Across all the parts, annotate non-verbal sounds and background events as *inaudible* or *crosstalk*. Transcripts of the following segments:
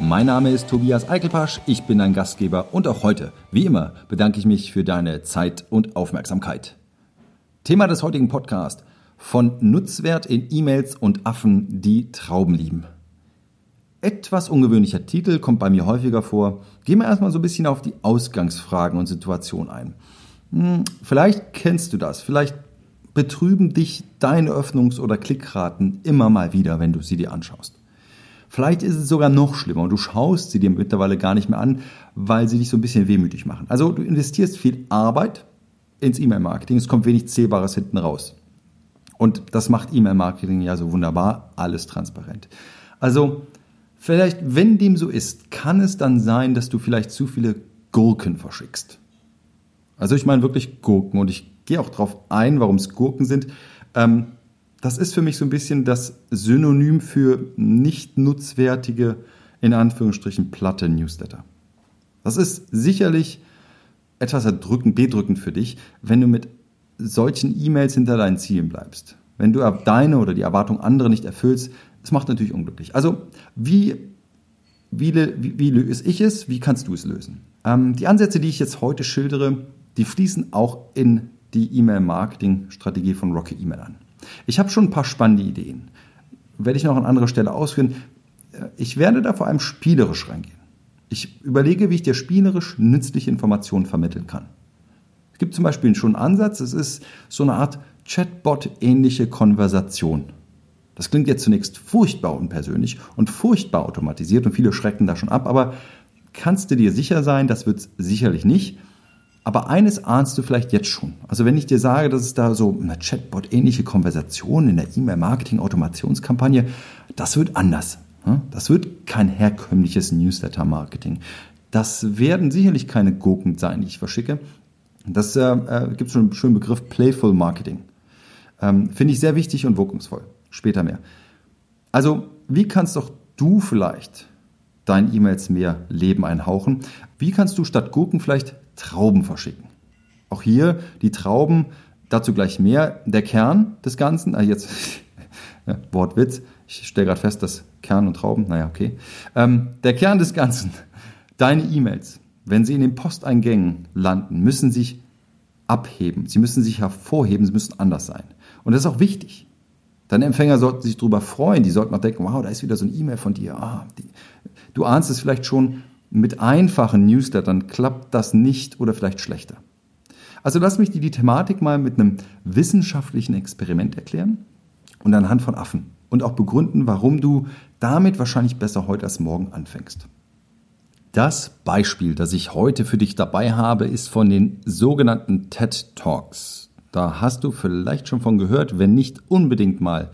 Mein Name ist Tobias Eichelpasch, ich bin dein Gastgeber und auch heute, wie immer, bedanke ich mich für deine Zeit und Aufmerksamkeit. Thema des heutigen Podcasts: von Nutzwert in E-Mails und Affen, die Trauben lieben. Etwas ungewöhnlicher Titel kommt bei mir häufiger vor. Gehen wir erstmal so ein bisschen auf die Ausgangsfragen und Situation ein. Hm, vielleicht kennst du das, vielleicht betrüben dich deine Öffnungs- oder Klickraten immer mal wieder, wenn du sie dir anschaust. Vielleicht ist es sogar noch schlimmer und du schaust sie dir mittlerweile gar nicht mehr an, weil sie dich so ein bisschen wehmütig machen. Also du investierst viel Arbeit ins E-Mail-Marketing, es kommt wenig Zählbares hinten raus. Und das macht E-Mail-Marketing ja so wunderbar, alles transparent. Also vielleicht, wenn dem so ist, kann es dann sein, dass du vielleicht zu viele Gurken verschickst. Also ich meine wirklich Gurken und ich gehe auch darauf ein, warum es Gurken sind. Ähm, das ist für mich so ein bisschen das Synonym für nicht nutzwertige, in Anführungsstrichen, platte Newsletter. Das ist sicherlich etwas erdrückend, bedrückend für dich, wenn du mit solchen E-Mails hinter deinen Zielen bleibst. Wenn du deine oder die Erwartung anderer nicht erfüllst, das macht natürlich unglücklich. Also, wie, wie, wie, löse ich es? Wie kannst du es lösen? Ähm, die Ansätze, die ich jetzt heute schildere, die fließen auch in die E-Mail-Marketing-Strategie von Rocket E-Mail an. Ich habe schon ein paar spannende Ideen. Werde ich noch an anderer Stelle ausführen. Ich werde da vor allem spielerisch reingehen. Ich überlege, wie ich dir spielerisch nützliche Informationen vermitteln kann. Es gibt zum Beispiel schon einen Ansatz, es ist so eine Art Chatbot-ähnliche Konversation. Das klingt jetzt zunächst furchtbar unpersönlich und furchtbar automatisiert und viele schrecken da schon ab, aber kannst du dir sicher sein, das wird es sicherlich nicht. Aber eines ahnst du vielleicht jetzt schon. Also wenn ich dir sage, dass es da so eine Chatbot-ähnliche Konversation in der E-Mail-Marketing-Automationskampagne, das wird anders. Das wird kein herkömmliches Newsletter-Marketing. Das werden sicherlich keine Gurken sein, die ich verschicke. Das äh, äh gibt schon einen schönen Begriff Playful Marketing. Ähm, Finde ich sehr wichtig und wirkungsvoll. Später mehr. Also, wie kannst doch du vielleicht deinen E-Mails mehr Leben einhauchen? Wie kannst du statt Gurken vielleicht Trauben verschicken. Auch hier die Trauben, dazu gleich mehr. Der Kern des Ganzen, also jetzt *laughs* Wortwitz, ich stelle gerade fest, dass Kern und Trauben, naja, okay. Ähm, der Kern des Ganzen, *laughs* deine E-Mails, wenn sie in den Posteingängen landen, müssen sich abheben. Sie müssen sich hervorheben, sie müssen anders sein. Und das ist auch wichtig. Deine Empfänger sollten sich darüber freuen, die sollten auch denken, wow, da ist wieder so ein E-Mail von dir. Ah, die, du ahnst es vielleicht schon, mit einfachen Newslettern klappt das nicht oder vielleicht schlechter. Also lass mich dir die Thematik mal mit einem wissenschaftlichen Experiment erklären und anhand von Affen und auch begründen, warum du damit wahrscheinlich besser heute als morgen anfängst. Das Beispiel, das ich heute für dich dabei habe, ist von den sogenannten TED Talks. Da hast du vielleicht schon von gehört, wenn nicht unbedingt mal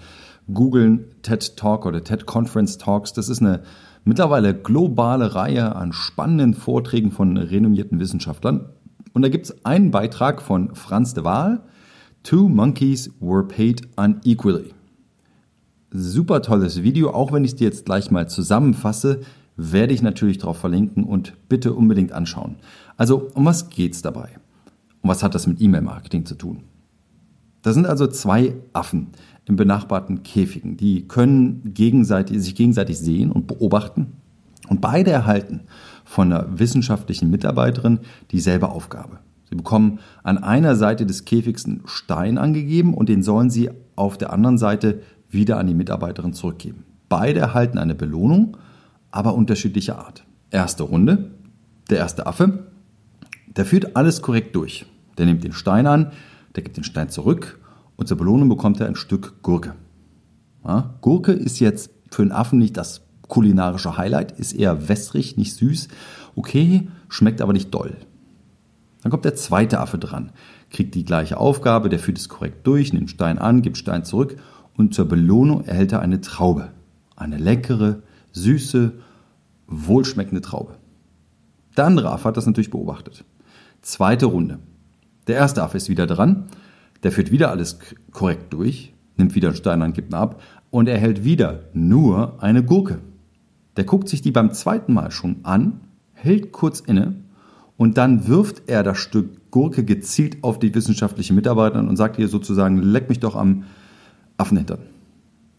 googeln TED Talk oder TED Conference Talks. Das ist eine mittlerweile globale Reihe an spannenden Vorträgen von renommierten Wissenschaftlern. Und da gibt es einen Beitrag von Franz de Waal, Two Monkeys Were Paid Unequally. Super tolles Video, auch wenn ich es dir jetzt gleich mal zusammenfasse, werde ich natürlich darauf verlinken und bitte unbedingt anschauen. Also, um was geht es dabei? Und was hat das mit E-Mail-Marketing zu tun? Da sind also zwei Affen, in benachbarten Käfigen. Die können gegenseitig, sich gegenseitig sehen und beobachten. Und beide erhalten von einer wissenschaftlichen Mitarbeiterin dieselbe Aufgabe. Sie bekommen an einer Seite des Käfigs einen Stein angegeben und den sollen sie auf der anderen Seite wieder an die Mitarbeiterin zurückgeben. Beide erhalten eine Belohnung, aber unterschiedlicher Art. Erste Runde, der erste Affe, der führt alles korrekt durch. Der nimmt den Stein an, der gibt den Stein zurück und zur Belohnung bekommt er ein Stück Gurke. Ja, Gurke ist jetzt für einen Affen nicht das kulinarische Highlight, ist eher wässrig, nicht süß. Okay, schmeckt aber nicht doll. Dann kommt der zweite Affe dran, kriegt die gleiche Aufgabe, der führt es korrekt durch, nimmt Stein an, gibt Stein zurück und zur Belohnung erhält er eine Traube. Eine leckere, süße, wohlschmeckende Traube. Der andere Affe hat das natürlich beobachtet. Zweite Runde. Der erste Affe ist wieder dran, der führt wieder alles korrekt durch, nimmt wieder einen Stein an, gibt ihn ab und erhält wieder nur eine Gurke. Der guckt sich die beim zweiten Mal schon an, hält kurz inne und dann wirft er das Stück Gurke gezielt auf die wissenschaftliche Mitarbeiterin und sagt ihr sozusagen, leck mich doch am Affenhintern.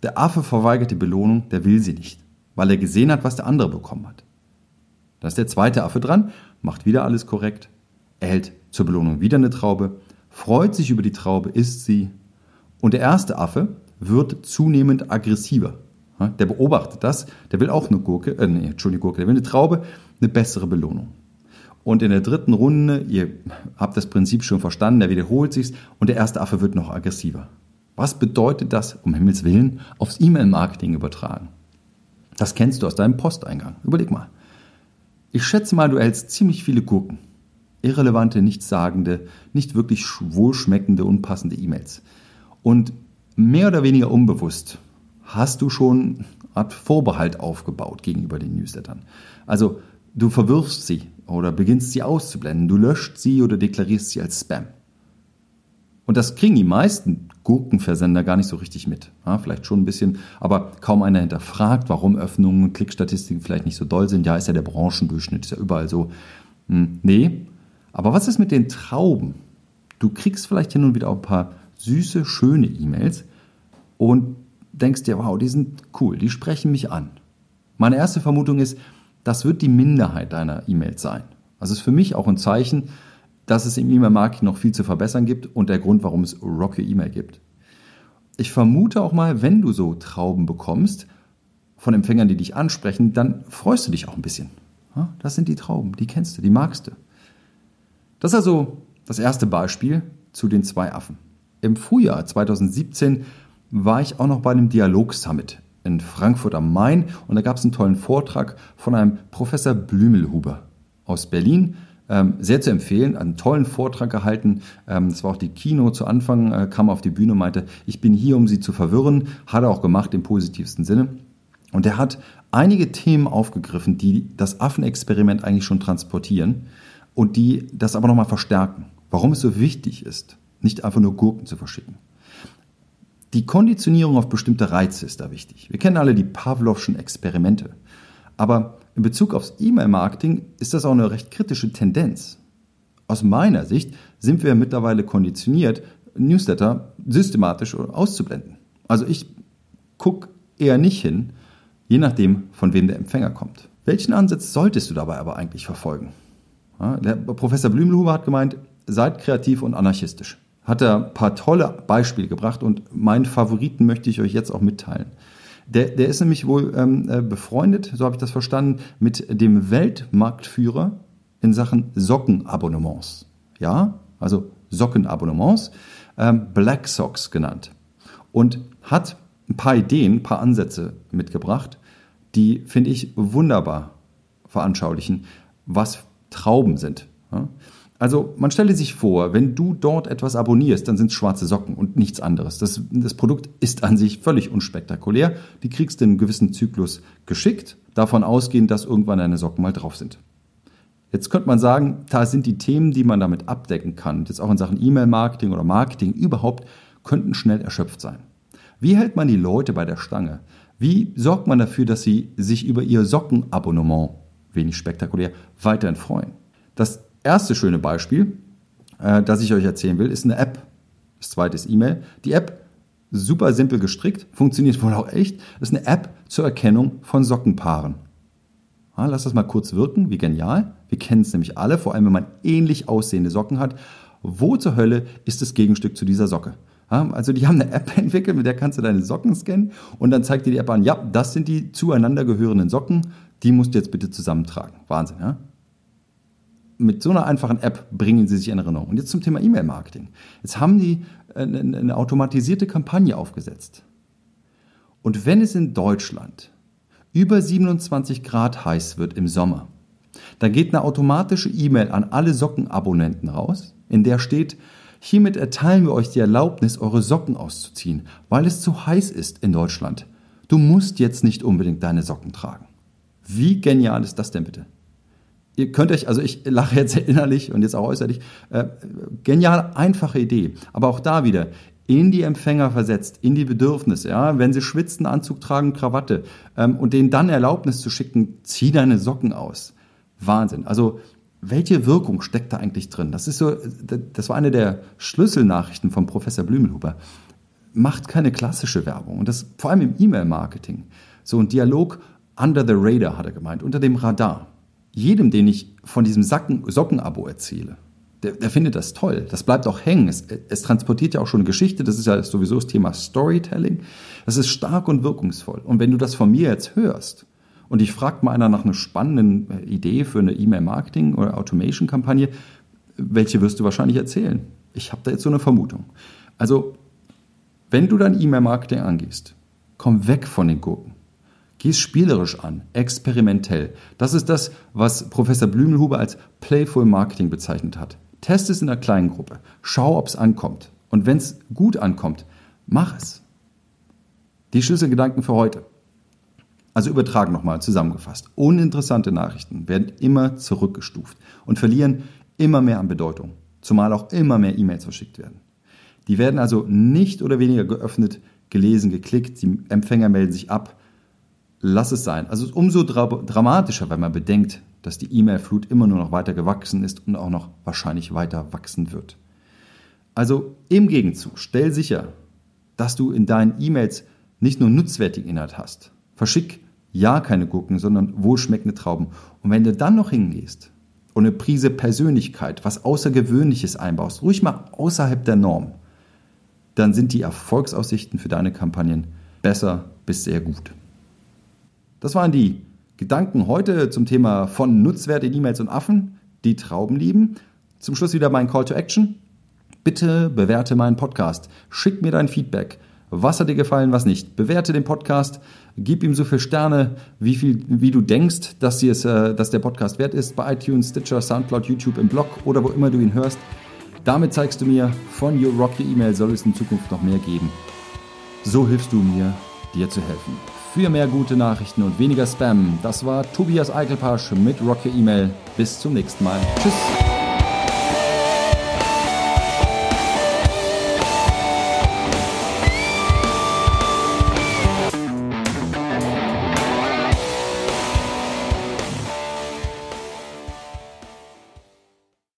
Der Affe verweigert die Belohnung, der will sie nicht, weil er gesehen hat, was der andere bekommen hat. Da ist der zweite Affe dran, macht wieder alles korrekt, erhält zur Belohnung wieder eine Traube, freut sich über die Traube, isst sie. Und der erste Affe wird zunehmend aggressiver. Der beobachtet das, der will auch eine Gurke, äh, nee, Entschuldigung, Gurke, der will eine Traube, eine bessere Belohnung. Und in der dritten Runde, ihr habt das Prinzip schon verstanden, der wiederholt sich's und der erste Affe wird noch aggressiver. Was bedeutet das, um Himmels Willen, aufs E-Mail-Marketing übertragen? Das kennst du aus deinem Posteingang. Überleg mal. Ich schätze mal, du erhältst ziemlich viele Gurken. Irrelevante, nichtssagende, nicht wirklich wohlschmeckende, unpassende E-Mails. Und mehr oder weniger unbewusst hast du schon eine Art Vorbehalt aufgebaut gegenüber den Newslettern. Also du verwirfst sie oder beginnst sie auszublenden, du löscht sie oder deklarierst sie als Spam. Und das kriegen die meisten Gurkenversender gar nicht so richtig mit. Ja, vielleicht schon ein bisschen, aber kaum einer hinterfragt, warum Öffnungen und Klickstatistiken vielleicht nicht so doll sind. Ja, ist ja der Branchendurchschnitt, ist ja überall so. Hm, nee. Aber was ist mit den Trauben? Du kriegst vielleicht hin und wieder auch ein paar süße, schöne E-Mails und denkst dir, wow, die sind cool, die sprechen mich an. Meine erste Vermutung ist, das wird die Minderheit deiner E-Mails sein. Das ist für mich auch ein Zeichen, dass es im E-Mail-Marketing noch viel zu verbessern gibt und der Grund, warum es Rock Your E-Mail gibt. Ich vermute auch mal, wenn du so Trauben bekommst von Empfängern, die dich ansprechen, dann freust du dich auch ein bisschen. Das sind die Trauben, die kennst du, die magst du. Das ist also das erste Beispiel zu den zwei Affen. Im Frühjahr 2017 war ich auch noch bei einem Dialog-Summit in Frankfurt am Main und da gab es einen tollen Vortrag von einem Professor Blümelhuber aus Berlin. Ähm, sehr zu empfehlen, einen tollen Vortrag gehalten. Ähm, das war auch die Kino zu Anfang, äh, kam auf die Bühne und meinte, ich bin hier, um Sie zu verwirren. Hat er auch gemacht im positivsten Sinne. Und er hat einige Themen aufgegriffen, die das Affenexperiment eigentlich schon transportieren und die das aber nochmal verstärken. Warum es so wichtig ist, nicht einfach nur Gurken zu verschicken. Die Konditionierung auf bestimmte Reize ist da wichtig. Wir kennen alle die Pavlovschen Experimente. Aber in Bezug aufs E-Mail-Marketing ist das auch eine recht kritische Tendenz. Aus meiner Sicht sind wir mittlerweile konditioniert, Newsletter systematisch auszublenden. Also ich gucke eher nicht hin, je nachdem, von wem der Empfänger kommt. Welchen Ansatz solltest du dabei aber eigentlich verfolgen? Der Professor Blümelhuber hat gemeint, seid kreativ und anarchistisch. Hat er ein paar tolle Beispiele gebracht und meinen Favoriten möchte ich euch jetzt auch mitteilen. Der, der ist nämlich wohl ähm, äh, befreundet, so habe ich das verstanden, mit dem Weltmarktführer in Sachen Sockenabonnements. Ja, also Sockenabonnements, ähm, Black Socks genannt. Und hat ein paar Ideen, ein paar Ansätze mitgebracht, die, finde ich, wunderbar veranschaulichen, was Trauben sind. Also man stelle sich vor, wenn du dort etwas abonnierst, dann sind es schwarze Socken und nichts anderes. Das, das Produkt ist an sich völlig unspektakulär. Die kriegst du in einem gewissen Zyklus geschickt, davon ausgehend, dass irgendwann deine Socken mal drauf sind. Jetzt könnte man sagen, da sind die Themen, die man damit abdecken kann, jetzt auch in Sachen E-Mail-Marketing oder Marketing überhaupt, könnten schnell erschöpft sein. Wie hält man die Leute bei der Stange? Wie sorgt man dafür, dass sie sich über ihr Sockenabonnement, wenig spektakulär, weiterhin freuen? Das erste schöne Beispiel, äh, das ich euch erzählen will, ist eine App. Das zweite ist E-Mail. Die App, super simpel gestrickt, funktioniert *laughs* wohl auch echt, ist eine App zur Erkennung von Sockenpaaren. Ja, lass das mal kurz wirken, wie genial. Wir kennen es nämlich alle, vor allem wenn man ähnlich aussehende Socken hat. Wo zur Hölle ist das Gegenstück zu dieser Socke? Also die haben eine App *laughs* entwickelt, mit der kannst du deine Socken scannen und dann zeigt dir die App an, ja, das sind die zueinander gehörenden Socken, die musst du jetzt bitte zusammentragen. Wahnsinn, ja? mit so einer einfachen App bringen sie sich in Erinnerung. Und jetzt zum Thema E-Mail-Marketing. Jetzt haben die eine, eine automatisierte Kampagne aufgesetzt. Und wenn es in Deutschland über 27 Grad heiß wird im Sommer, dann geht eine automatische E-Mail an alle Sockenabonnenten raus, in der steht, hiermit erteilen wir euch die Erlaubnis, eure Socken auszuziehen, weil es zu heiß ist in Deutschland. Du musst jetzt nicht unbedingt deine Socken tragen. Wie genial ist das denn bitte? Ihr könnt euch, also ich lache jetzt *laughs* innerlich und jetzt auch äußerlich, äh, genial, einfache Idee. Aber auch da wieder, in die Empfänger versetzt, in die Bedürfnisse. Ja? Wenn sie schwitzen, Anzug tragen, Krawatte ähm, und denen dann Erlaubnis zu schicken, zieh deine Socken aus. Wahnsinn. Also welche Wirkung steckt da eigentlich drin? Das ist so, das war eine der Schlüsselnachrichten von Professor Blümelhuber. Macht keine klassische Werbung und das vor allem im E-Mail-Marketing. So ein Dialog under the radar hat er gemeint, unter dem Radar. Jedem, den ich von diesem Socken-Abo erzähle, der, der, findet das toll. Das bleibt auch hängen. Es, es, transportiert ja auch schon Geschichte. Das ist ja sowieso das Thema Storytelling. Das ist stark und wirkungsvoll. Und wenn du das von mir jetzt hörst und ich fragt mal einer nach einer spannenden äh, Idee für eine E-Mail-Marketing- oder Automation-Kampagne, welche wirst du wahrscheinlich erzählen? Ich habe da jetzt so eine Vermutung. Also, wenn du dein E-Mail-Marketing angehst, komm weg von den Gurken. Geh es spielerisch an, experimentell. Das ist das, was Professor Blümelhuber als Playful Marketing bezeichnet hat. Test es in einer kleinen Gruppe. Schau, ob es ankommt. Und wenn es gut ankommt, mach es. Die Schlüsselgedanken für heute. Also übertragen nochmal zusammengefasst. Uninteressante Nachrichten werden immer zurückgestuft und verlieren immer mehr an Bedeutung. Zumal auch immer mehr E-Mails verschickt werden. Die werden also nicht oder weniger geöffnet, gelesen, geklickt. Die Empfänger melden sich ab. Lass es sein. Also umso dra dramatischer, wenn man bedenkt, dass die E-Mail-Flut immer nur noch weiter gewachsen ist und auch noch wahrscheinlich weiter wachsen wird. Also im Gegenzug, stell sicher, dass du in deinen E-Mails nicht nur nutzwertigen Inhalt hast. Verschick ja keine Gurken, sondern wohlschmeckende Trauben. Und wenn du dann noch hingehst und eine Prise Persönlichkeit, was Außergewöhnliches einbaust, ruhig mal außerhalb der Norm, dann sind die Erfolgsaussichten für deine Kampagnen besser bis sehr gut. Das waren die Gedanken heute zum Thema von Nutzwert in E-Mails und Affen, die Trauben lieben. Zum Schluss wieder mein Call to Action. Bitte bewerte meinen Podcast. Schick mir dein Feedback. Was hat dir gefallen, was nicht? Bewerte den Podcast, gib ihm so viele Sterne, wie, viel, wie du denkst, dass, es, äh, dass der Podcast wert ist, bei iTunes, Stitcher, Soundcloud, YouTube, im Blog oder wo immer du ihn hörst. Damit zeigst du mir, von Your Rock Your Email soll es in Zukunft noch mehr geben. So hilfst du mir, dir zu helfen für mehr gute Nachrichten und weniger Spam. Das war Tobias Eichelpasch mit Rock Your Email. Bis zum nächsten Mal. Tschüss.